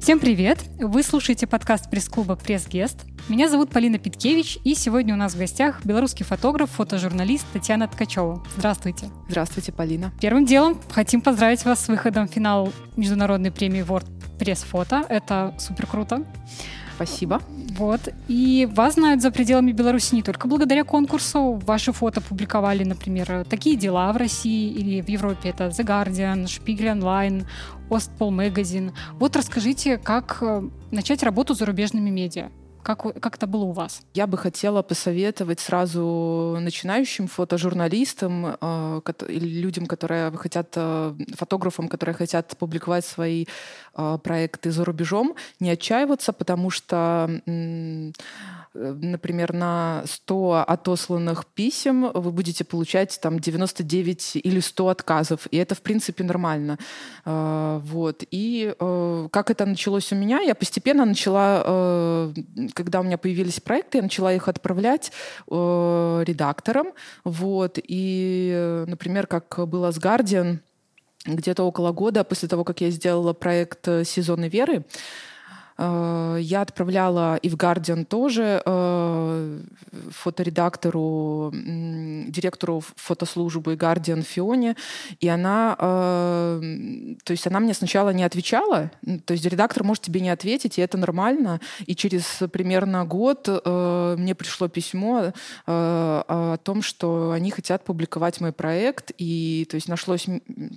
Всем привет! Вы слушаете подкаст пресс-клуба «Пресс-гест». Меня зовут Полина Питкевич, и сегодня у нас в гостях белорусский фотограф, фотожурналист Татьяна Ткачева. Здравствуйте. Здравствуйте, Полина. Первым делом хотим поздравить вас с выходом в финал международной премии World Press Photo. Это супер круто. Спасибо. Вот. И вас знают за пределами Беларуси не только благодаря конкурсу. Ваши фото публиковали, например, «Такие дела» в России или в Европе. Это The Guardian, Spiegel Online, Ostpol Magazine. Вот расскажите, как э, начать работу с зарубежными медиа. Как, как это было у вас? Я бы хотела посоветовать сразу начинающим фотожурналистам э, людям, которые хотят, э, фотографам, которые хотят публиковать свои э, проекты за рубежом, не отчаиваться, потому что например, на 100 отосланных писем вы будете получать там 99 или 100 отказов, и это, в принципе, нормально. Э, вот. И э, как это началось у меня? Я постепенно начала, э, когда у меня появились проекты, я начала их отправлять редакторам. Вот. И, например, как было с Guardian, где-то около года после того, как я сделала проект «Сезоны веры», Э, я отправляла и в Guardian тоже э, фоторедактору, директору фотослужбы Guardian Фионе, и она, э, то есть она мне сначала не отвечала, то есть редактор может тебе не ответить, и это нормально, и через примерно год мне пришло письмо о том, что они хотят публиковать мой проект, и то есть нашлось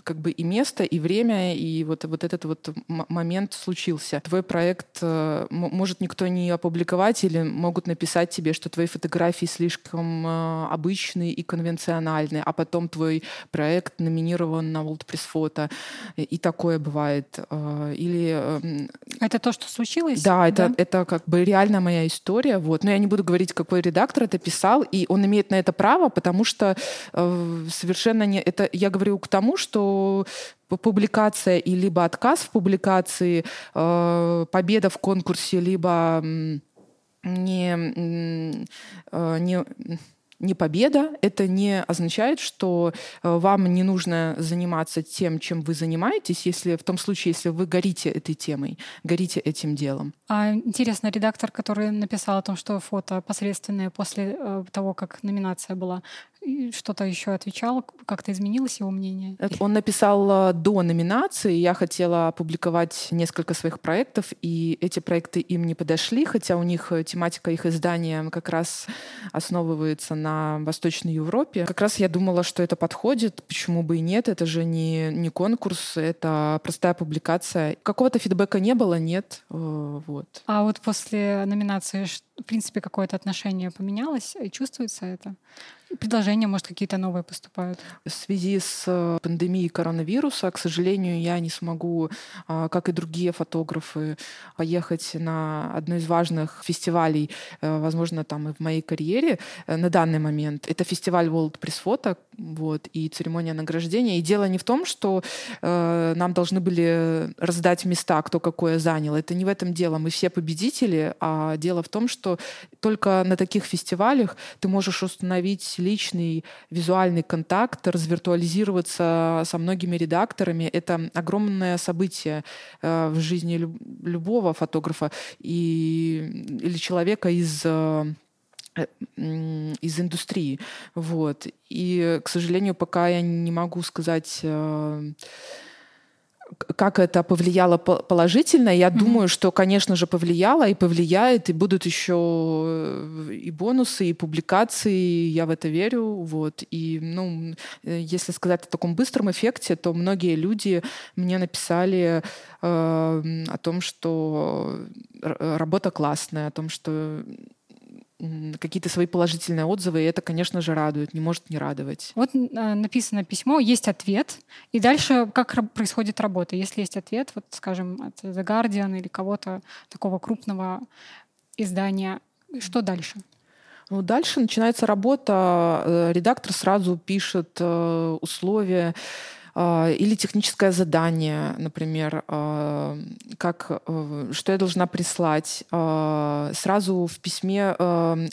как бы и место, и время, и вот, вот этот вот момент случился. Твой проект Э, может никто не опубликовать или могут написать тебе, что твои фотографии слишком э, обычные и конвенциональные, а потом твой проект номинирован на World Press Photo. И такое бывает. Э, или... Эм, это то, что случилось? Да, это, да? это как бы реально моя история. Вот. Но я не буду говорить, какой редактор это писал, и он имеет на это право, потому что совершенно не... Это я говорю к тому, что публикация и либо отказ в публикации, э, победа в конкурсе, либо не, э, не не победа, это не означает, что э, вам не нужно заниматься тем, чем вы занимаетесь, если в том случае, если вы горите этой темой, горите этим делом. А интересно, редактор, который написал о том, что фото посредственное после того, как номинация была, что-то еще отвечал, как-то изменилось его мнение? Он написал э, до номинации, я хотела опубликовать несколько своих проектов, и эти проекты им не подошли, хотя у них тематика их издания как раз основывается на Восточной Европе. Как раз я думала, что это подходит, почему бы и нет, это же не, не конкурс, это простая публикация. Какого-то фидбэка не было, нет. Э, вот. А вот после номинации, в принципе, какое-то отношение поменялось? Чувствуется это? Предложения, может, какие-то новые поступают? В связи с э, пандемией коронавируса, к сожалению, я не смогу, а, как и другие фотографы, поехать на одно из важных фестивалей, э, возможно, там и в моей карьере э, на данный момент. Это фестиваль World Press Photo, вот, и церемония награждения. И дело не в том, что э, нам должны были раздать места, кто какое занял. Это не в этом дело. Мы все победители, а дело в том, что только на таких фестивалях ты можешь установить личный визуальный контакт, развиртуализироваться со многими редакторами. Это огромное событие э, в жизни любого фотографа и, или человека из э, э, из индустрии. Вот. И, к сожалению, пока я не могу сказать как это повлияло положительно. Я mm-hmm. думаю, что, конечно же, повлияло и повлияет, и будут еще э, и бонусы, и публикации, я в это верю. Вот. И, ну, э, если сказать о таком быстром эффекте, то многие люди мне написали э, о том, что работа классная, о том, что какие-то свои положительные отзывы, и это, конечно же, радует, не может не радовать. Вот э, написано письмо, есть ответ, и дальше как происходит работа? Если есть ответ, вот, скажем, от The Guardian или кого-то такого крупного издания, что дальше? Ну, дальше начинается работа. Э, редактор сразу пишет э, условия или техническое задание, например, а, как, э, что я должна прислать. А, сразу в письме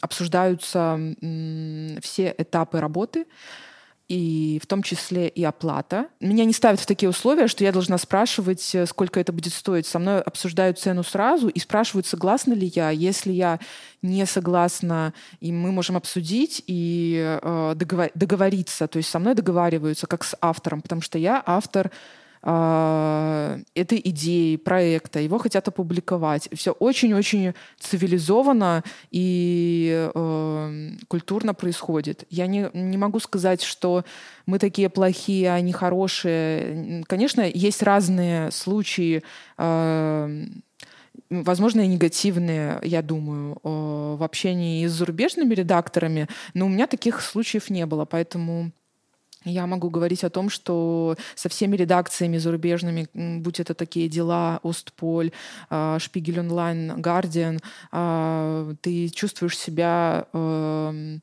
обсуждаются все этапы работы, и в том числе и оплата. Меня не ставят в такие условия, что я должна спрашивать, э, сколько это будет стоить. Со мной обсуждают цену сразу и спрашивают, согласна ли я. Если я не согласна, и мы можем обсудить и э, договор- договориться, то есть со мной договариваются как с автором, потому что я автор этой идеи, проекта, его хотят опубликовать. Все очень-очень цивилизованно и э, культурно происходит. Я не, не могу сказать, что мы такие плохие, они хорошие. Конечно, есть разные случаи, э, возможно, и негативные, я думаю, в общении с зарубежными редакторами, но у меня таких случаев не было, поэтому я могу говорить о том, что со всеми редакциями зарубежными, будь это такие дела, Остполь, а, Шпигель онлайн, Гардиан, а, ты чувствуешь себя эм,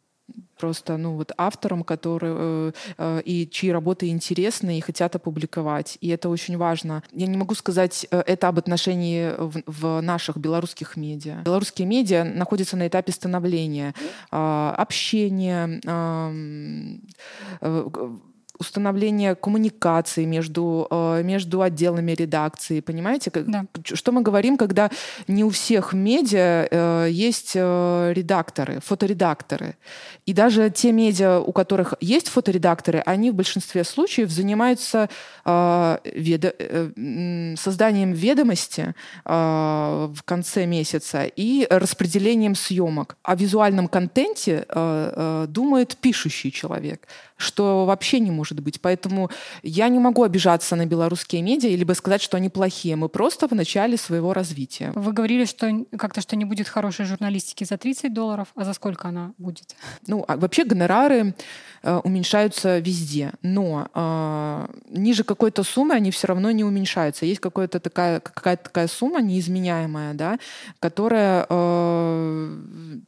просто ну вот автором, который э, э, и чьи работы интересны и хотят опубликовать, и это очень важно. Я не могу сказать э, это об отношении в, в наших белорусских медиа. Белорусские медиа находятся на этапе становления, э, общения. Э, э, установление коммуникации между, э, между отделами редакции, понимаете? Да. Что мы говорим, когда не у всех медиа э, есть э, редакторы, фоторедакторы. И даже те медиа, у которых есть фоторедакторы, они в большинстве случаев занимаются созданием ведомости в конце месяца и распределением съемок. О визуальном контенте думает пишущий человек что вообще не может быть. Поэтому я не могу обижаться на белорусские медиа либо сказать, что они плохие. Мы просто в начале своего развития. Вы говорили, что как-то что не будет хорошей журналистики за 30 долларов, а за сколько она будет? Ну, а вообще гонорары уменьшаются везде, но э, ниже какой-то суммы они все равно не уменьшаются. Есть какая-то такая, какая-то такая сумма неизменяемая, да, которая э,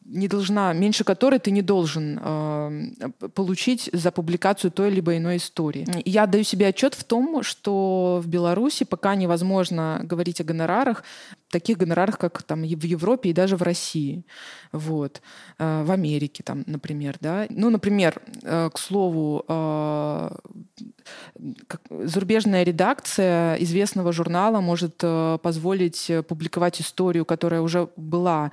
не должна, меньше которой ты не должен э, получить за публикацию той либо иной истории. Я даю себе отчет в том, что в Беларуси пока невозможно говорить о гонорарах, таких гонорарах, как там в Европе и даже в России, вот, э, в Америке, там, например, да. Ну, например, э, к слову, э, зарубежная редакция известного журнала может позволить публиковать историю, которая уже была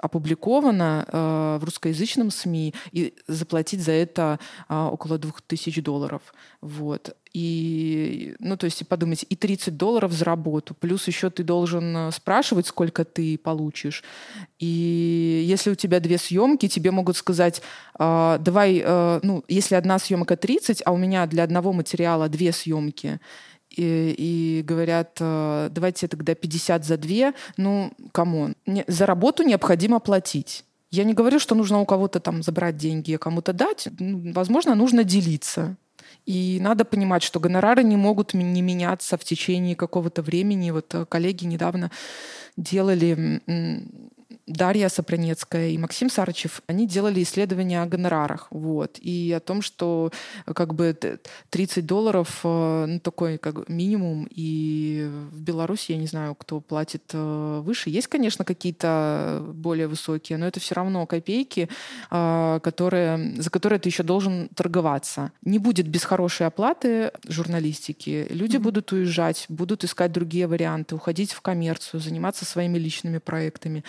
опубликовано э, в русскоязычном СМИ и заплатить за это э, около 2000 долларов. Вот. И, ну, то есть, подумайте, и 30 долларов за работу, плюс еще ты должен э, спрашивать, сколько ты получишь. И если у тебя две съемки, тебе могут сказать, э, давай, э, ну, если одна съемка 30, а у меня для одного материала две съемки, и, и говорят, э, давайте тогда 50 за две. Ну, come on. За работу необходимо платить. Я не говорю, что нужно у кого-то там забрать деньги, а кому-то дать. Ну, возможно, нужно делиться. И надо понимать, что гонорары не могут не меняться в течение какого-то времени. Вот э, коллеги недавно делали Дарья Сопронецкая и Максим Сарычев, они делали исследования о гонорарах, вот, и о том, что как бы 30 долларов, э, ну, такой как минимум, и в Беларуси, я не знаю, кто платит э, выше. Есть, конечно, какие-то более высокие, но это все равно копейки, э, которые, за которые ты еще должен торговаться. Не будет без хорошей оплаты журналистики. Люди mm-hmm. будут уезжать, будут искать другие варианты, уходить в коммерцию, заниматься своими личными проектами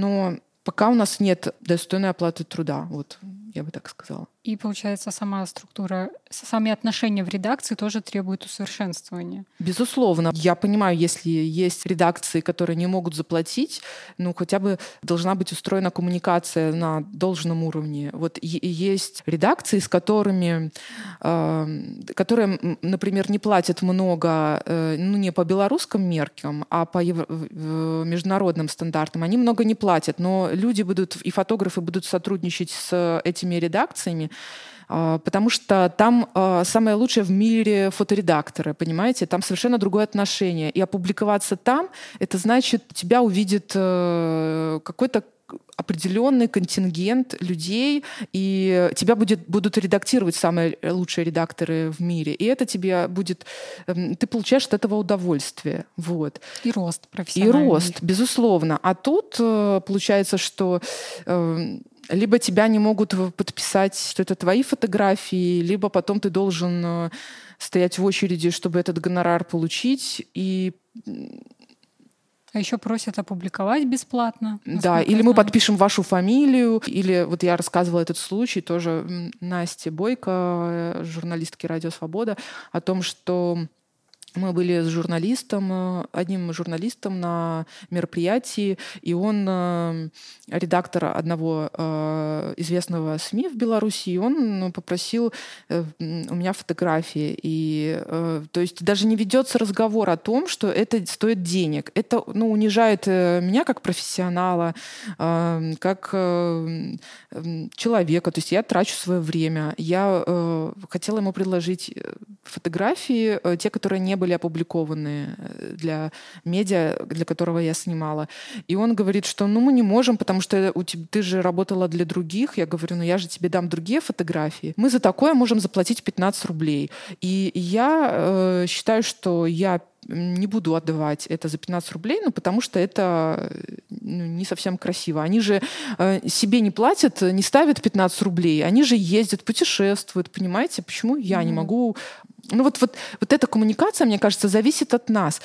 но пока у нас нет достойной оплаты труда, вот я бы так сказала. И получается, сама структура, сами отношения в редакции тоже требуют усовершенствования. Безусловно. Я понимаю, если есть редакции, которые не могут заплатить, ну хотя бы должна быть устроена коммуникация на должном уровне. Вот есть редакции, с которыми, э, которые, например, не платят много, э, ну не по белорусским меркам, а по евро- международным стандартам. Они много не платят, но люди будут и фотографы будут сотрудничать с этими редакциями, потому что там а, самое лучшее в мире фоторедакторы, понимаете? Там совершенно другое отношение. И опубликоваться там, это значит, тебя увидит э, какой-то определенный контингент людей, и тебя будет, будут редактировать самые лучшие редакторы в мире. И это тебе будет... Эм, ты получаешь от этого удовольствие. Вот. И рост профессиональный. И рост, безусловно. А тут э, получается, что эм, либо тебя не могут подписать, что это твои фотографии, либо потом ты должен э, стоять в очереди, чтобы этот гонорар получить. И а еще просят опубликовать бесплатно. Да, или мы подпишем вашу фамилию, или вот я рассказывала этот случай тоже Насте Бойко, э, журналистке «Радио Свобода», о том, что мы были с журналистом, э, одним журналистом на мероприятии, и он э, редактор одного э, известного СМИ в Беларуси, и он ну, попросил у меня фотографии. И, то есть даже не ведется разговор о том, что это стоит денег. Это ну, унижает меня как профессионала, как человека. То есть я трачу свое время. Я хотела ему предложить фотографии, те, которые не были опубликованы э, для медиа, для которого я снимала. И он говорит, что ну мы не можем, потому что у тебя, ты же работала для других. Я говорю, ну я же тебе дам другие фотографии. Мы за такое можем заплатить 15 рублей. И я э, считаю, что я не буду отдавать это за 15 рублей, ну, потому что это ну, не совсем красиво. Они же э, себе не платят, не ставят 15 рублей, они же ездят, путешествуют, понимаете? Почему я mm. не могу ну вот, вот, вот эта коммуникация, мне кажется, зависит от нас.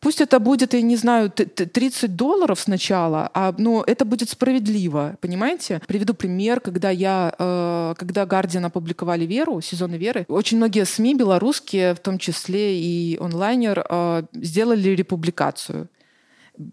Пусть это будет, я не знаю, 30 долларов сначала, а, но это будет справедливо, понимаете? Приведу пример, когда я, э, когда Guardian опубликовали «Веру», сезоны «Веры», очень многие СМИ белорусские, в том числе и онлайнер, э, сделали републикацию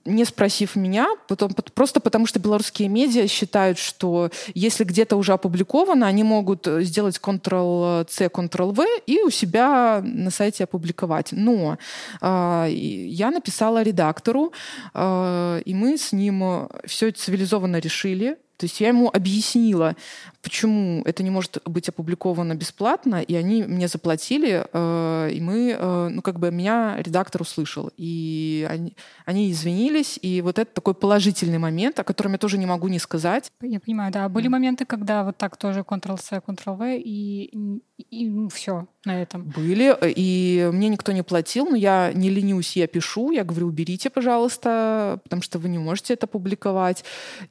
не спросив меня, потом, просто потому что белорусские медиа считают, что если где-то уже опубликовано, они могут э, сделать Ctrl-C, Ctrl-V и у себя на сайте опубликовать. Но э, я написала редактору, э, и мы с ним все цивилизованно решили, то есть я ему объяснила, почему это не может быть опубликовано бесплатно, и они мне заплатили, э, и мы, э, ну как бы меня редактор услышал, и они, они извинились, и вот это такой положительный момент, о котором я тоже не могу не сказать. Я понимаю, да. Были моменты, когда вот так тоже Ctrl-C, Ctrl-V, и, и, и ну, все на этом. Были, и мне никто не платил, но я не ленюсь, я пишу, я говорю, уберите, пожалуйста, потому что вы не можете это публиковать.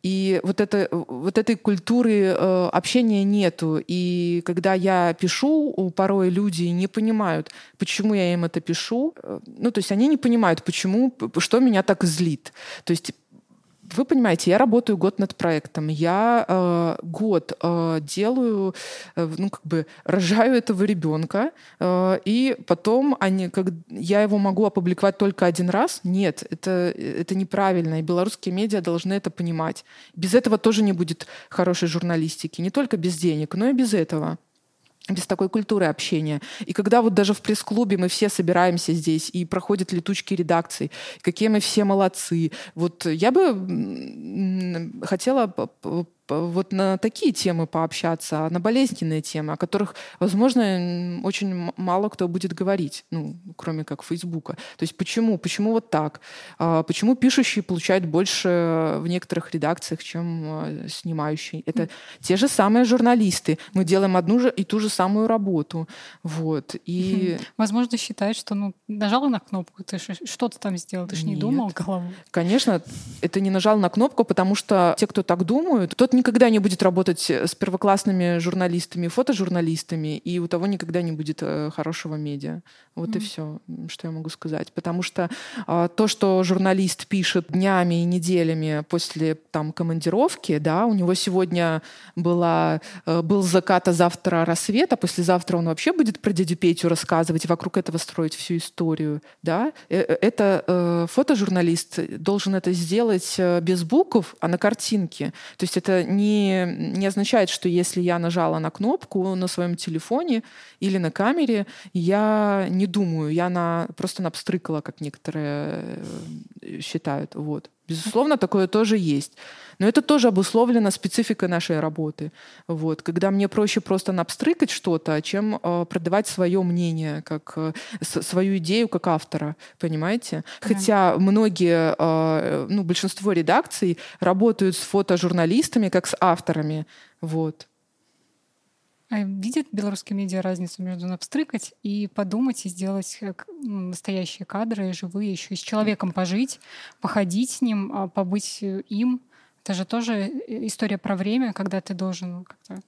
И вот, это, вот этой культуры э, общения нету. И когда я пишу, порой люди не понимают, почему я им это пишу. Э, ну, то есть они не понимают, почему, что меня так злит. То есть вы понимаете, я работаю год над проектом, я э, год э, делаю, э, ну как бы рожаю этого ребенка, э, и потом они, как я его могу опубликовать только один раз. Нет, это это неправильно, и белорусские медиа должны это понимать. Без этого тоже не будет хорошей журналистики, не только без денег, но и без этого без такой культуры общения. И когда вот даже в пресс-клубе мы все собираемся здесь, и проходят летучки редакций, какие мы все молодцы. Вот я бы хотела вот на такие темы пообщаться, на болезненные темы, о которых, возможно, очень мало кто будет говорить, ну, кроме как Фейсбука. То есть почему? Почему вот так? А, почему пишущие получают больше в некоторых редакциях, чем а, снимающие? Это mm. те же самые журналисты. Мы делаем одну же и ту же самую работу. Вот. И... Возможно, считают, что ну, нажала на кнопку, ты что-то там сделал, ты же не думал головой. Конечно, это не нажал на кнопку, потому что те, кто так думают, тот никогда не будет работать с первоклассными журналистами, фотожурналистами, и у того никогда не будет э, хорошего медиа. Вот mm. и все, что я могу сказать. Потому что а, то, что журналист пишет днями и неделями после там командировки, да, у него сегодня была, э, был закат, а завтра рассвет, а послезавтра он вообще будет про дядю Петю рассказывать, вокруг этого строить всю историю, да. Э, это э, фотожурналист должен это сделать э, без букв, а на картинке. То есть это не, не означает, что если я нажала на кнопку на своем телефоне или на камере, я не думаю, я на, просто напстрыкала, как некоторые э, считают. Вот. Безусловно, такое тоже есть. Но это тоже обусловлено спецификой нашей работы. Вот. Когда мне проще просто напстрыкать что-то, чем э, продавать свое мнение, как э, свою идею как автора, понимаете? Mm-hmm. Хотя многие, э, ну, большинство редакций работают с фотожурналистами как с авторами. Вот. А видят белорусские медиа разницу между напстрыкать и подумать и сделать э, настоящие кадры, живые, еще и с человеком пожить, походить с ним, а, побыть э, им? Это же тоже история про время, когда ты должен как-то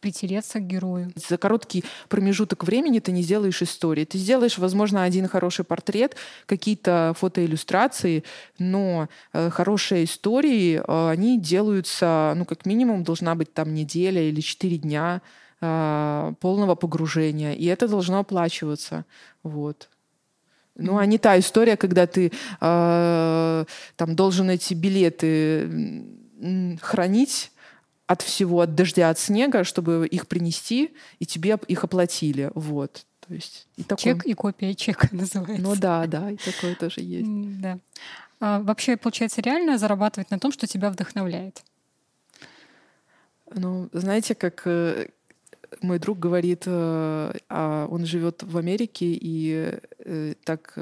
притереться к герою. За короткий промежуток времени ты не сделаешь истории. Ты сделаешь, возможно, один хороший портрет, какие-то фотоиллюстрации, но э, хорошие истории, э, они делаются, ну, как минимум, должна быть там неделя или четыре дня э, полного погружения, и это должно оплачиваться. Вот. Ну, а не та история, когда ты э, там должен эти билеты хранить от всего, от дождя, от снега, чтобы их принести, и тебе их оплатили. Вот. То есть, и такой... Чек и копия чека называется. Ну да, да, и такое тоже есть. Да. А вообще, получается, реально зарабатывать на том, что тебя вдохновляет? Ну, знаете, как э, мой друг говорит, э, а он живет в Америке, и э, так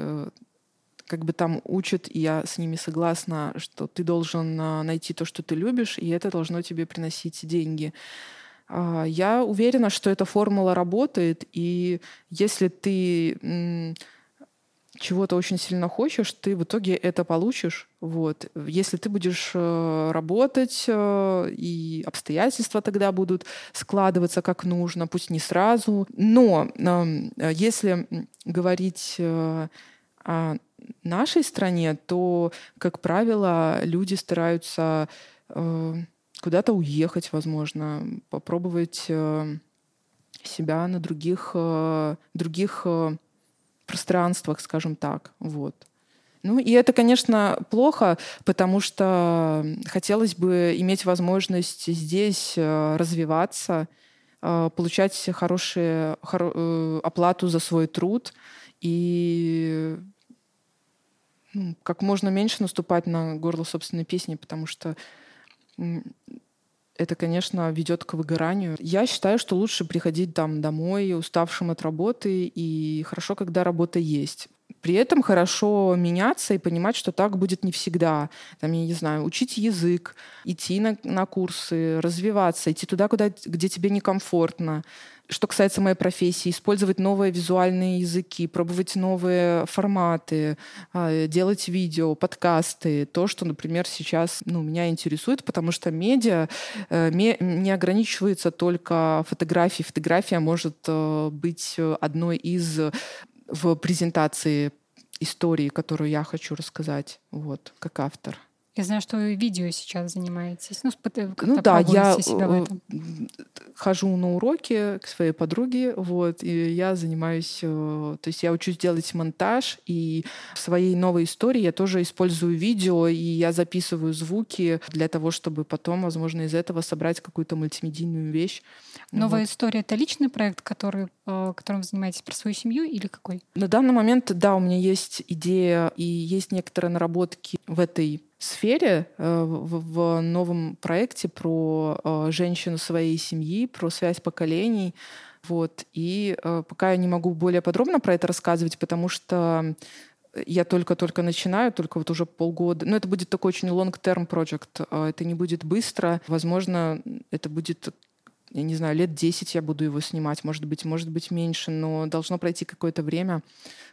как бы там учат, и я с ними согласна, что ты должен найти то, что ты любишь, и это должно тебе приносить деньги. А, я уверена, что эта формула работает, и если ты чего-то очень сильно хочешь, ты в итоге это получишь. Вот. Если ты будешь э, работать, э, и обстоятельства тогда будут складываться как нужно, пусть не сразу. Но если говорить э, о нашей стране, то, как правило, люди стараются куда-то уехать, возможно, попробовать себя на других, других пространствах, скажем так. Вот. Ну и это, конечно, плохо, потому что хотелось бы иметь возможность здесь э, развиваться, э, получать хорошую хоро, э, оплату за свой труд и ну, как можно меньше наступать на горло собственной песни, потому что это, конечно, ведет к выгоранию. Я считаю, что лучше приходить там домой уставшим от работы, и хорошо, когда работа есть. При этом хорошо меняться и понимать, что так будет не всегда. Там, я не знаю, учить язык, идти на, на курсы, развиваться, идти туда, куда, где тебе некомфортно, что касается моей профессии, использовать новые визуальные языки, пробовать новые форматы, а, делать видео, подкасты, то, что, например, сейчас ну, меня интересует, потому что медиа э, не ограничивается только фотографией. Фотография может э, быть одной из в презентации истории, которую я хочу рассказать, вот, как автор. Я знаю, что вы видео сейчас занимаетесь. Ну, ну да, я себя в этом. хожу на уроки к своей подруге, вот, и я занимаюсь, э, то есть я учусь делать монтаж, и в своей новой истории я тоже использую видео, и я записываю звуки для того, чтобы потом, возможно, из этого собрать какую-то мультимедийную вещь. Новая вот. история — это личный проект, который, э, которым вы занимаетесь про свою семью или какой? На данный момент, да, у меня есть идея и есть некоторые наработки в этой сфере, э, в, новом проекте про э, женщину своей семьи, про связь поколений. Вот. И э, пока я не могу более подробно про это рассказывать, потому что я только-только начинаю, только вот уже полгода. Но это будет такой очень long-term project. Это не будет быстро. Возможно, это будет я не знаю, лет 10 я буду его снимать, может быть, может быть меньше, но должно пройти какое-то время.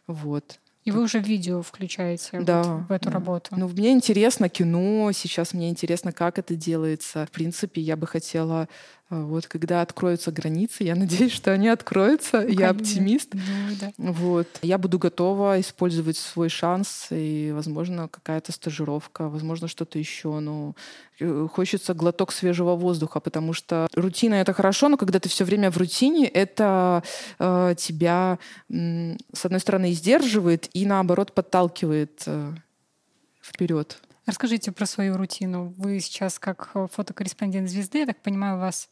Вот. И вы уже видео включаете да. вот в эту работу. Ну, мне интересно кино, сейчас мне интересно, как это делается. В принципе, я бы хотела вот когда откроются границы, я надеюсь, что они откроются. Ну, я оптимист. Ну, да. Вот. Я буду готова использовать свой шанс и, возможно, какая-то стажировка, возможно, что-то еще. Но э, хочется глоток свежего воздуха, потому что рутина это хорошо, но когда ты все время в рутине, это э, тебя, э, с одной стороны, сдерживает и наоборот подталкивает э, вперед. Расскажите про свою рутину. Вы сейчас как э, фотокорреспондент звезды, я так понимаю, у вас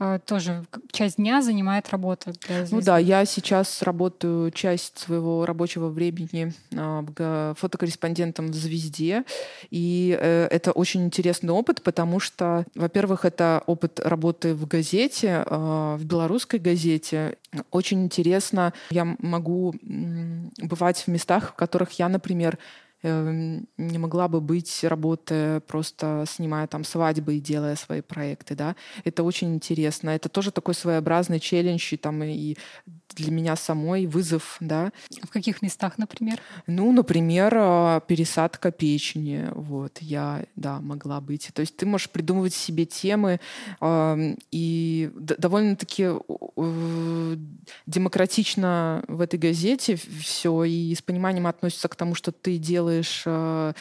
э, тоже часть дня занимает работа для звезды. Ну да, я сейчас работаю часть своего рабочего времени э, фотокорреспондентом в «Звезде». И э, это очень интересный опыт, потому что, во-первых, это опыт работы в газете, э, в белорусской газете. Очень интересно. Я могу бывать в местах, в которых я, например, не могла бы быть, работая просто снимая там свадьбы и делая свои проекты, да. Это очень интересно. Это тоже такой своеобразный челлендж, и там и для меня самой вызов, да. В каких местах, например? Ну, например, а, пересадка печени, вот, я, да, могла быть. То есть ты можешь придумывать себе темы, и довольно-таки демократично в этой газете все, и с пониманием относится к тому, что ты делаешь а,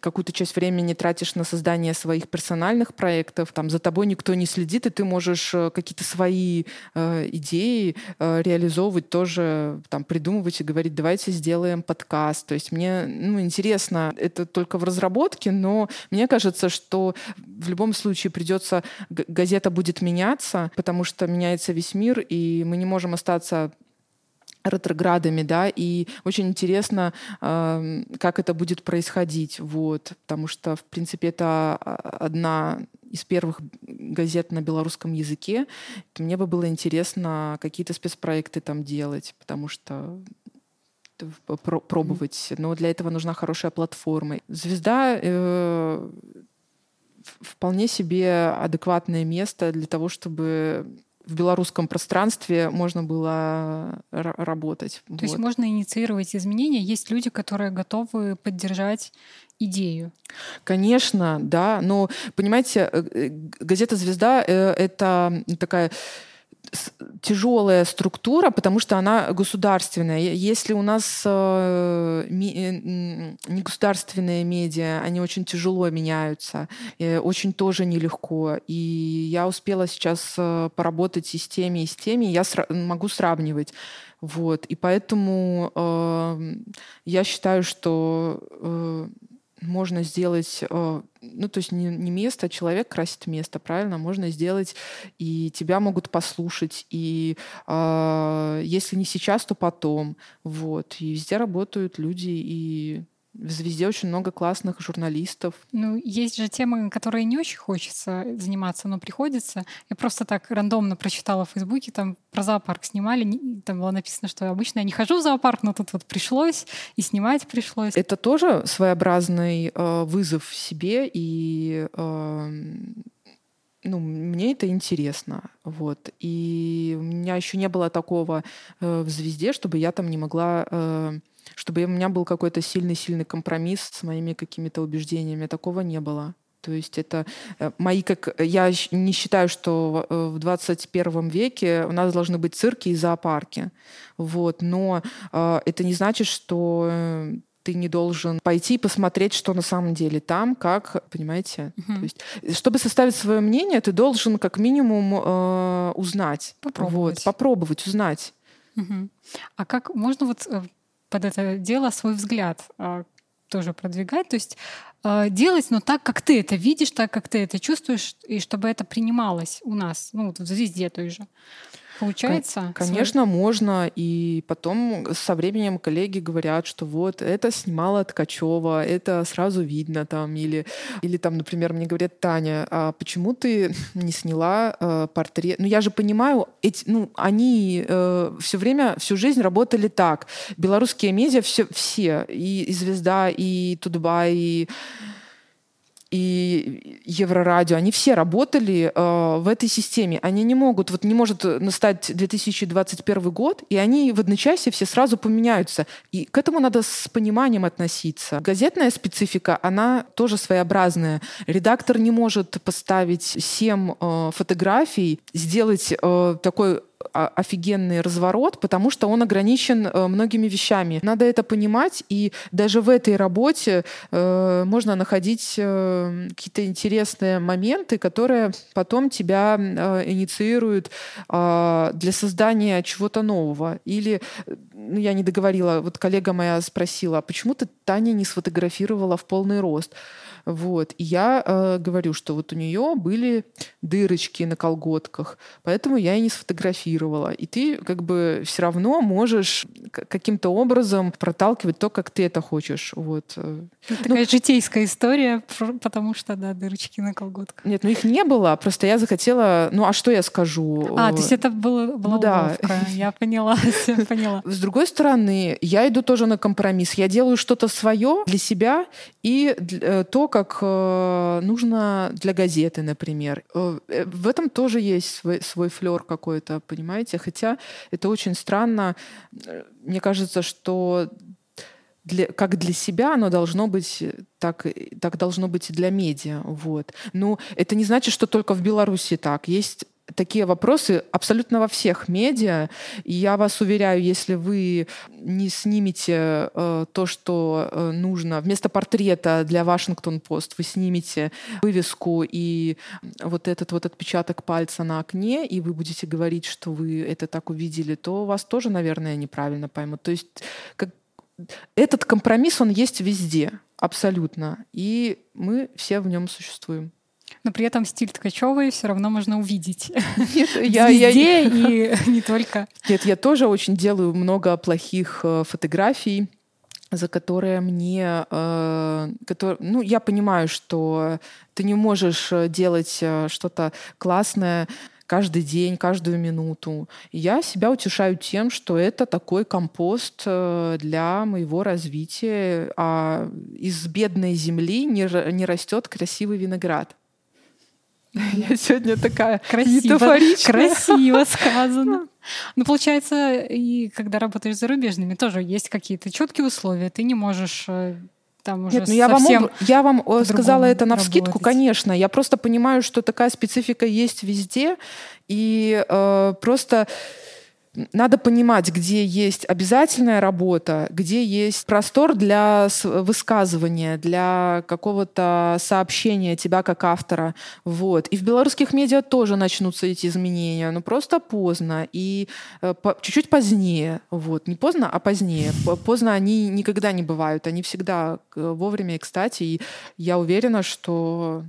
какую-то часть времени тратишь на создание своих персональных проектов, там за тобой никто не следит, и ты можешь э, какие-то свои э, идеи э, реализовывать тоже, там, придумывать и говорить, давайте сделаем подкаст. То есть мне ну, интересно, это только в разработке, но мне кажется, что в любом случае придется, газета будет меняться, потому что меняется весь мир, и мы не можем остаться ретроградами, да, и очень интересно, э, как это будет происходить, вот, потому что, в принципе, это а, одна из первых газет на белорусском языке. Мне бы было интересно какие-то спецпроекты там делать, потому что пробовать. Но для этого нужна хорошая платформа. Звезда э, вполне себе адекватное место для того, чтобы в белорусском пространстве можно было работать. То вот. есть можно инициировать изменения. Есть люди, которые готовы поддержать идею. Конечно, да. Но, понимаете, э, э, газета «Звезда» э, — это такая тяжелая структура, потому что она государственная. Если у нас э, ми, э, негосударственные медиа, они очень тяжело меняются, очень тоже нелегко. И я успела сейчас э, поработать и с теми, и с теми, я могу сравнивать. Вот. И поэтому э, я считаю, что можно сделать, э, ну, то есть не, не место, а человек красит место, правильно? Можно сделать, и тебя могут послушать, и э, если не сейчас, то потом. Вот. И везде работают люди, и в «Звезде» очень много классных журналистов. Ну, есть же темы, которые не очень хочется заниматься, но приходится. Я просто так рандомно прочитала в Фейсбуке, там про зоопарк снимали, там было написано, что обычно я не хожу в зоопарк, но тут вот пришлось, и снимать пришлось. Это тоже своеобразный э, вызов себе, и э, ну, мне это интересно. Вот. И у меня еще не было такого э, в «Звезде», чтобы я там не могла... Э, чтобы у меня был какой-то сильный-сильный компромисс с моими какими-то убеждениями. Такого не было. То есть это э, мои как... Я не считаю, что в 21 э, веке у нас должны быть цирки и зоопарки. Вот. Но э, это не значит, что ты не должен пойти и посмотреть, что на самом деле там, как, понимаете? Uh-huh. То есть, чтобы составить свое мнение, ты должен как минимум э, узнать. Попробовать. Вот, попробовать, узнать. Uh-huh. А как можно вот под это дело свой взгляд а, тоже продвигать, то есть а, делать, но так, как ты это видишь, так, как ты это чувствуешь, и чтобы это принималось у нас, ну, вот в звезде той же. Получается? Конечно, свой... можно. И потом со временем коллеги говорят, что вот это снимала Ткачева, это сразу видно там. Или, или там, например, мне говорят, Таня, а почему ты не сняла э, портрет? Ну, я же понимаю, эти, ну, они э, все время, всю жизнь работали так. Белорусские медиа все, все и, и «Звезда», и «Тутбай», и и Еврорадио, они все работали э, в этой системе. Они не могут, вот не может настать 2021 год, и они в одночасье все сразу поменяются. И к этому надо с пониманием относиться. Газетная специфика, она тоже своеобразная. Редактор не может поставить 7 э, фотографий, сделать э, такой офигенный разворот, потому что он ограничен э, многими вещами. Надо это понимать, и даже в этой работе э, можно находить э, какие-то интересные моменты, которые потом тебя э, инициируют э, для создания чего-то нового. Или, ну, я не договорила, вот коллега моя спросила, а почему ты Таня не сфотографировала в полный рост? Вот. И я э, говорю, что вот у нее были дырочки на колготках, поэтому я и не сфотографировала. И ты как бы все равно можешь каким-то образом проталкивать то, как ты это хочешь. Вот. Это ну, такая житейская история, потому что, да, дырочки на колготках. Нет, ну их не было, просто я захотела... Ну а что я скажу? А, то есть это было, была ну, да. Я поняла, поняла. С другой другой стороны, я иду тоже на компромисс. Я делаю что-то свое для себя и э, то, как э, нужно для газеты, например. Э, в этом тоже есть свой, свой флер какой-то, понимаете? Хотя это очень странно. Мне кажется, что для, как для себя оно должно быть, так, так должно быть и для медиа. Вот. Но это не значит, что только в Беларуси так. Есть такие вопросы абсолютно во всех медиа. И я вас уверяю, если вы не снимете э, то, что э, нужно, вместо портрета для Вашингтон-Пост вы снимете вывеску и вот этот вот отпечаток пальца на окне, и вы будете говорить, что вы это так увидели, то вас тоже, наверное, неправильно поймут. То есть как, этот компромисс, он есть везде, абсолютно. И мы все в нем существуем. Но при этом стиль Ткачевой все равно можно увидеть. Нет, я, Везде я... и не только. Нет, я тоже очень делаю много плохих э, фотографий за которые мне, э, ну, я понимаю, что ты не можешь э, делать что-то классное каждый день, каждую минуту. И я себя утешаю тем, что это такой компост для моего развития, а из бедной земли не, не растет красивый виноград. Я сегодня такая красиво, красиво сказано. Ну, получается, и когда работаешь с зарубежными, тоже есть какие-то четкие условия. Ты не можешь э, там уже Нет, ну я вам, я вам э, сказала это на вскидку, конечно. Я просто понимаю, что такая специфика есть везде, и э, просто надо понимать, где есть обязательная работа, где есть простор для высказывания, для какого-то сообщения тебя как автора. Вот. И в белорусских медиа тоже начнутся эти изменения, но просто поздно и э, чуть-чуть позднее. Вот. Не поздно, а позднее. Поздно они никогда не бывают, они всегда э, вовремя и кстати. И я уверена, что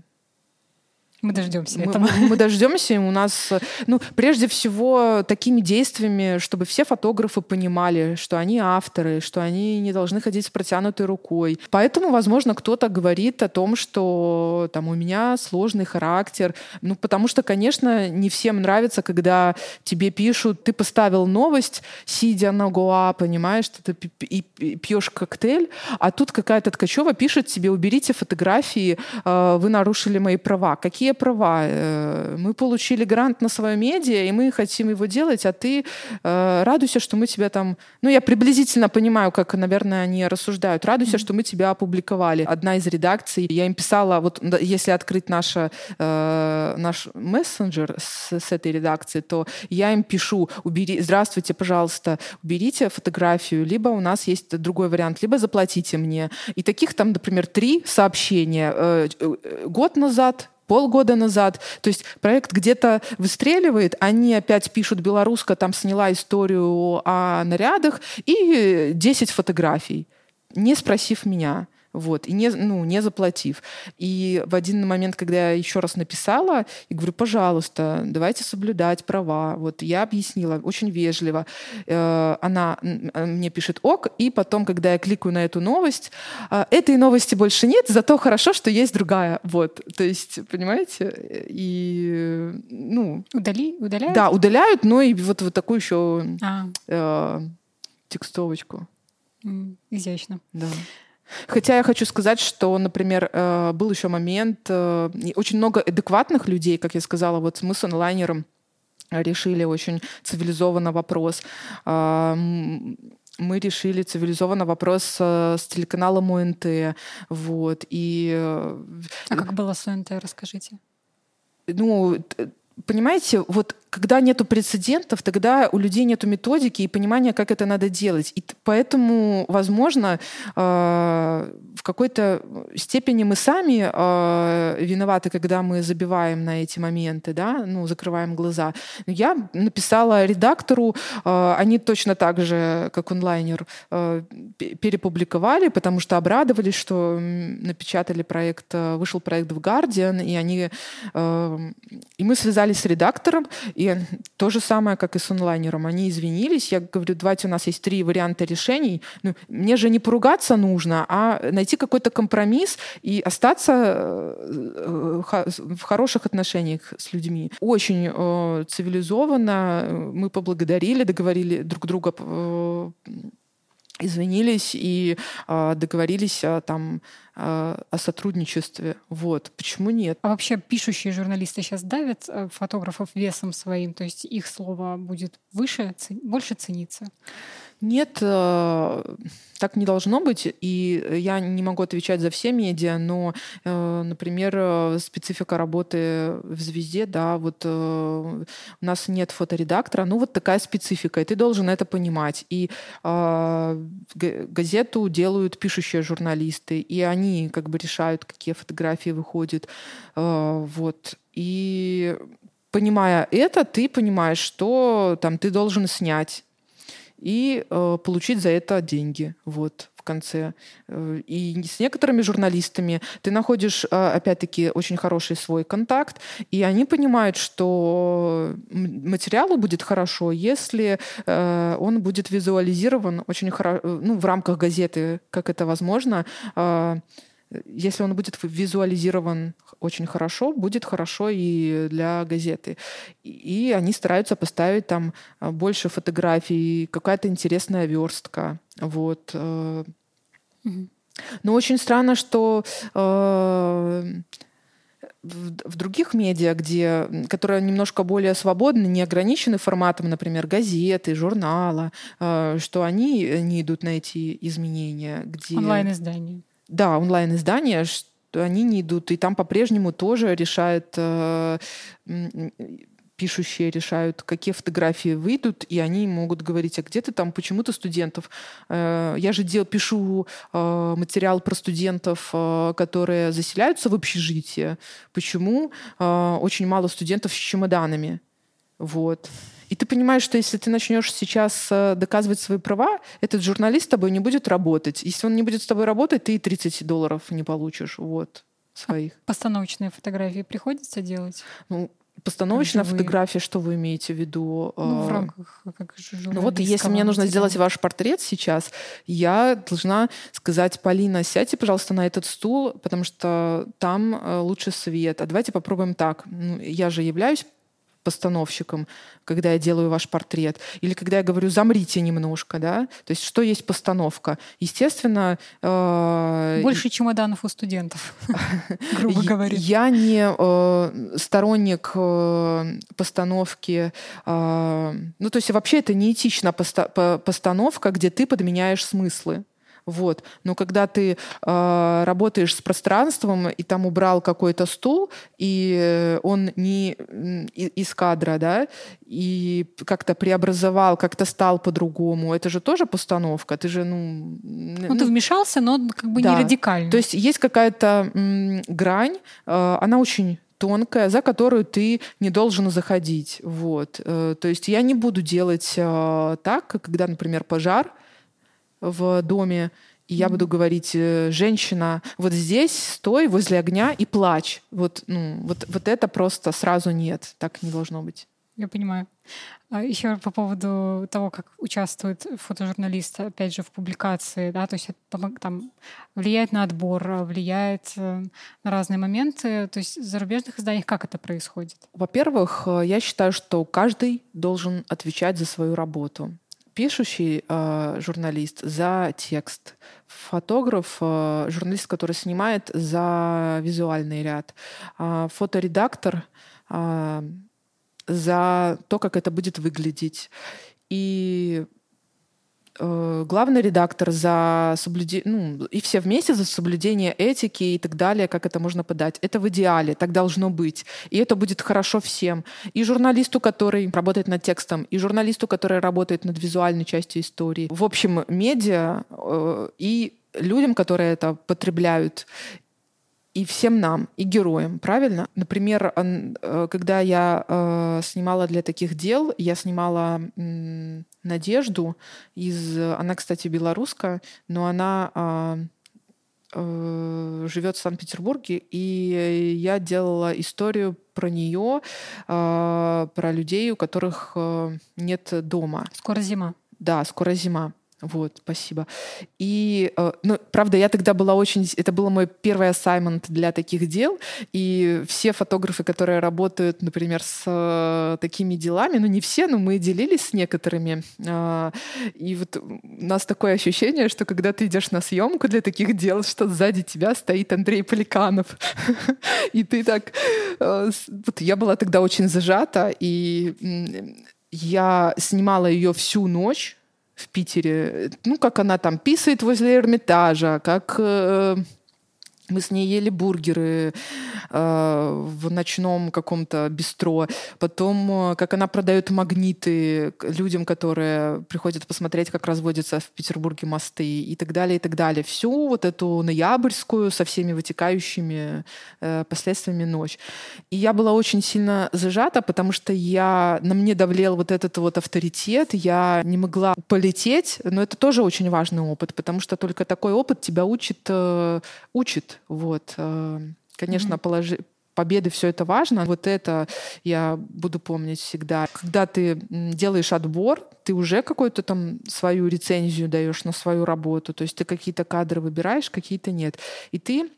мы дождемся мы, этого. Мы, мы дождемся, и у нас, ну, прежде всего, такими действиями, чтобы все фотографы понимали, что они авторы, что они не должны ходить с протянутой рукой. Поэтому, возможно, кто-то говорит о том, что там у меня сложный характер. Ну, потому что, конечно, не всем нравится, когда тебе пишут, ты поставил новость, сидя на Гоа, понимаешь, что ты пьешь коктейль, а тут какая-то Ткачева пишет тебе, уберите фотографии, э, вы нарушили мои права. Какие какие права? Э, мы получили грант на свое медиа, и мы хотим его делать, а ты э, радуйся, что мы тебя там... Ну, я приблизительно понимаю, как, наверное, они рассуждают. Радуйся, mm-hmm. что мы тебя опубликовали. Одна из редакций, я им писала, вот если открыть наша, э, наш мессенджер с, с этой редакции, то я им пишу, убери, здравствуйте, пожалуйста, уберите фотографию, либо у нас есть другой вариант, либо заплатите мне. И таких там, например, три сообщения. Э, э, год назад полгода назад. То есть проект где-то выстреливает, они опять пишут «Белоруска там сняла историю о нарядах» и 10 фотографий, не спросив меня вот, и не, ну, не заплатив. И в один момент, когда я еще раз написала, и говорю, пожалуйста, давайте соблюдать права. Вот я объяснила очень вежливо. Э, она э, мне пишет ок, и потом, когда я кликаю на эту новость, э, этой новости больше нет, зато хорошо, что есть другая. Вот, то есть, понимаете, и ну удали, удаляют. Да, удаляют, но и вот вот такую еще а. э, текстовочку. Изящно. Да. Хотя я хочу сказать, что, например, э, был еще момент, э, очень много адекватных людей, как я сказала, вот мы с онлайнером решили очень цивилизованно вопрос. А, мы решили цивилизованно вопрос э, с телеканалом ОНТ. Вот, и... А как было с ОНТ, расскажите? Ну, понимаете, вот когда нету прецедентов, тогда у людей нету методики и понимания, как это надо делать. И поэтому, возможно, э, в какой-то степени мы сами э, виноваты, когда мы забиваем на эти моменты, да, ну, закрываем глаза. Я написала редактору, э, они точно так же, как онлайнер, перепубликовали, потому что обрадовались, что напечатали проект, вышел проект в Guardian, и они и мы связались связались с редактором, и то же самое, как и с онлайнером. Они извинились. Я говорю, давайте у нас есть три варианта решений. Ну, мне же не поругаться нужно, а найти какой-то компромисс и остаться э, в хороших отношениях с людьми. Очень э, цивилизованно мы поблагодарили, договорили друг друга э, извинились и э, договорились э, там э, о сотрудничестве. Вот. Почему нет? А вообще пишущие журналисты сейчас давят э, фотографов весом своим, то есть их слово будет выше, больше цениться? Нет, э, так не должно быть. И я не могу отвечать за все медиа, но, э, например, э, специфика работы в «Звезде», да, вот у нас нет фоторедактора, ну вот такая специфика, и ты должен это понимать. И газету делают пишущие журналисты, и они как бы решают, какие фотографии выходят. Вот. И понимая это, ты понимаешь, что там ты должен снять и э, получить за это деньги. Вот в конце. Э, и с некоторыми журналистами ты находишь, э, опять-таки, очень хороший свой контакт, и они понимают, что материалу будет хорошо, если э, он будет визуализирован очень хорошо, ну, в рамках газеты, как это возможно, если он будет визуализирован очень хорошо, будет хорошо и для газеты. И они стараются поставить там а, больше фотографий, какая-то интересная верстка. Вот. Э. Но очень странно, что э, в, других медиа, где, которые немножко более свободны, не ограничены форматом, например, газеты, журнала, э, что они не идут на эти изменения. Где... Онлайн-издания. Да, онлайн-издания, что они не идут. И там по-прежнему тоже решают э, пишущие решают, какие фотографии выйдут, и они могут говорить, а где ты там, почему ты студентов? Э, я же дел, пишу э, материал про студентов, которые заселяются в общежитие. Почему очень мало студентов с чемоданами? Вот. И ты понимаешь, что если ты начнешь сейчас э, доказывать свои права, этот журналист с тобой не будет работать. Если он не будет с тобой работать, ты и 30 долларов не получишь. Вот своих. А постановочные фотографии приходится делать? Ну, постановочная как фотография, что вы имеете в виду? Ну, в а, рамках как Ну вот если мне нужно сделать ваш портрет сейчас, я должна сказать, Полина, сядьте, пожалуйста, на этот стул, потому что там э, лучше свет. А давайте попробуем так. Ну, я же являюсь постановщиком, когда я делаю ваш портрет, или когда я говорю «замрите немножко», да, то есть что есть постановка. Естественно... Э, Больше чемоданов у студентов, грубо говоря. Я не э, сторонник э, постановки, э, ну то есть вообще это неэтична поста постановка, где ты подменяешь смыслы. Вот. Но когда ты э, работаешь с пространством и там убрал какой-то стул, и он не из кадра, да, и как-то преобразовал, как-то стал по-другому, это же тоже постановка. Ты же, ну... Ну, ну ты вмешался, но как бы да. не радикально. То есть есть какая-то м, грань, э, она очень тонкая, за которую ты не должен заходить. Вот. Э, то есть я не буду делать э, так, когда, например, пожар, в доме, и я буду говорить, э, женщина, вот здесь стой возле огня и плачь. Вот, ну, вот, вот это просто сразу нет, так не должно быть. Я понимаю. А еще по поводу того, как участвует фотожурналист, опять же, в публикации, да, то есть это там влияет на отбор, влияет э, на разные моменты. То есть в зарубежных изданиях как это происходит? Во-первых, э, я считаю, что каждый должен отвечать за свою работу пишущий э, журналист за текст, фотограф, э, журналист, который снимает за визуальный ряд, э, фоторедактор э, за то, как это будет выглядеть. И главный редактор за соблюдение, ну, и все вместе за соблюдение этики и так далее, как это можно подать. Это в идеале, так должно быть. И это будет хорошо всем. И журналисту, который работает над текстом, и журналисту, который работает над визуальной частью истории. В общем, медиа э, и людям, которые это потребляют, и всем нам, и героям, правильно? Например, э, когда я э, снимала для таких дел, я снимала Надежду из... Она, кстати, белоруска, но она э, живет в Санкт-Петербурге, и я делала историю про нее, э, про людей, у которых нет дома. Скоро зима. Да, скоро зима. Вот, спасибо. И, э, ну, правда, я тогда была очень... Это был мой первый ассаймент для таких дел, и все фотографы, которые работают, например, с э, такими делами, ну, не все, но мы делились с некоторыми, э, и вот у нас такое ощущение, что когда ты идешь на съемку для таких дел, что сзади тебя стоит Андрей Поликанов, и ты так... Вот я была тогда очень зажата, и я снимала ее всю ночь, в Питере. Ну, как она там писает возле Эрмитажа, как э, мы с ней ели бургеры э, в ночном каком-то бистро. Потом, э, как она продает магниты людям, которые приходят посмотреть, как разводятся в Петербурге мосты и так далее, и так далее. Всю вот эту ноябрьскую со всеми вытекающими э, последствиями ночь. И я была очень сильно зажата, потому что я, на мне давлел вот этот вот авторитет, я не могла полететь, но это тоже очень важный опыт, потому что только такой опыт тебя учит, э, учит вот, э, конечно, mm-hmm. положи, победы все это важно. Вот это я буду помнить всегда. Когда ты делаешь отбор, ты уже какую-то там свою рецензию даешь на свою работу. То есть ты какие-то кадры выбираешь, какие-то нет. И ты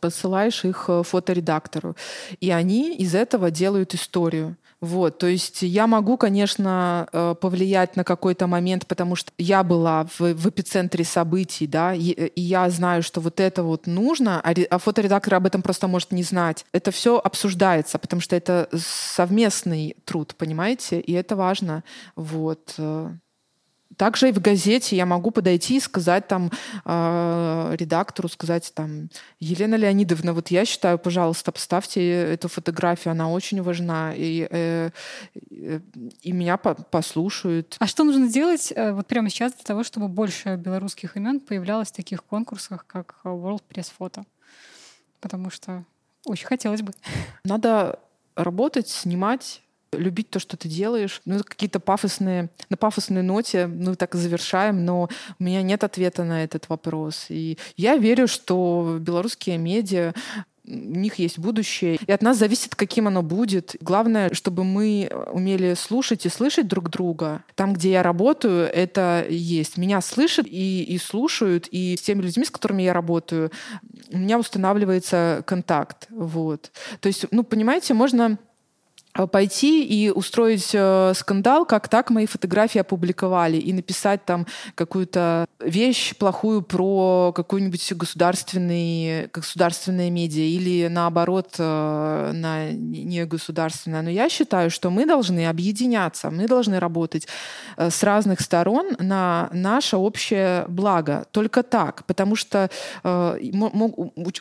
посылаешь их э, фоторедактору. И они из этого делают историю. Вот, то есть я могу, конечно, э, повлиять на какой-то момент, потому что я была в, в эпицентре событий, да, и, и я знаю, что вот это вот нужно, а, а фоторедактор об этом просто может не знать. Это все обсуждается, потому что это совместный труд, понимаете, и это важно. Вот. Также и в газете я могу подойти и сказать там э, редактору, сказать там, Елена Леонидовна, вот я считаю, пожалуйста, поставьте эту фотографию, она очень важна, и, э, и меня по послушают. А что нужно делать э, вот прямо сейчас для того, чтобы больше белорусских имен появлялось в таких конкурсах, как World Press Photo? Потому что очень хотелось бы. Надо работать, снимать, любить то, что ты делаешь. Ну, какие-то пафосные, на пафосной ноте, ну, так завершаем, но у меня нет ответа на этот вопрос. И я верю, что белорусские медиа у них есть будущее. И от нас зависит, каким оно будет. Главное, чтобы мы умели слушать и слышать друг друга. Там, где я работаю, это есть. Меня слышат и, и слушают, и с теми людьми, с которыми я работаю, у меня устанавливается контакт. Вот. То есть, ну, понимаете, можно пойти и устроить э, скандал, как так мои фотографии опубликовали, и написать там какую-то вещь плохую про какую-нибудь государственный, государственное медиа или наоборот э, на негосударственное. Но я считаю, что мы должны объединяться, мы должны работать э, с разных сторон на наше общее благо. Только так, потому что э,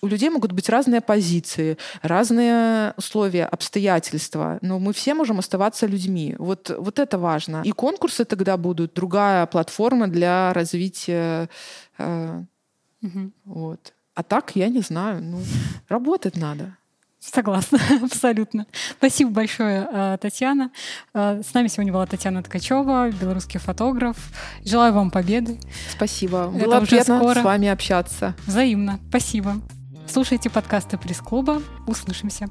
у людей могут быть разные позиции, разные условия, обстоятельства но мы все можем оставаться людьми. Вот, вот это важно. И конкурсы тогда будут, другая платформа для развития. Э, угу. Вот. А так, я не знаю, ну, работать надо. Согласна, абсолютно. Спасибо большое, э, Татьяна. Э, с нами сегодня была Татьяна Ткачева, белорусский фотограф. Желаю вам победы. Спасибо. Это Было приятно скоро. с вами общаться. Взаимно. Спасибо. Слушайте подкасты пресс-клуба. Услышимся.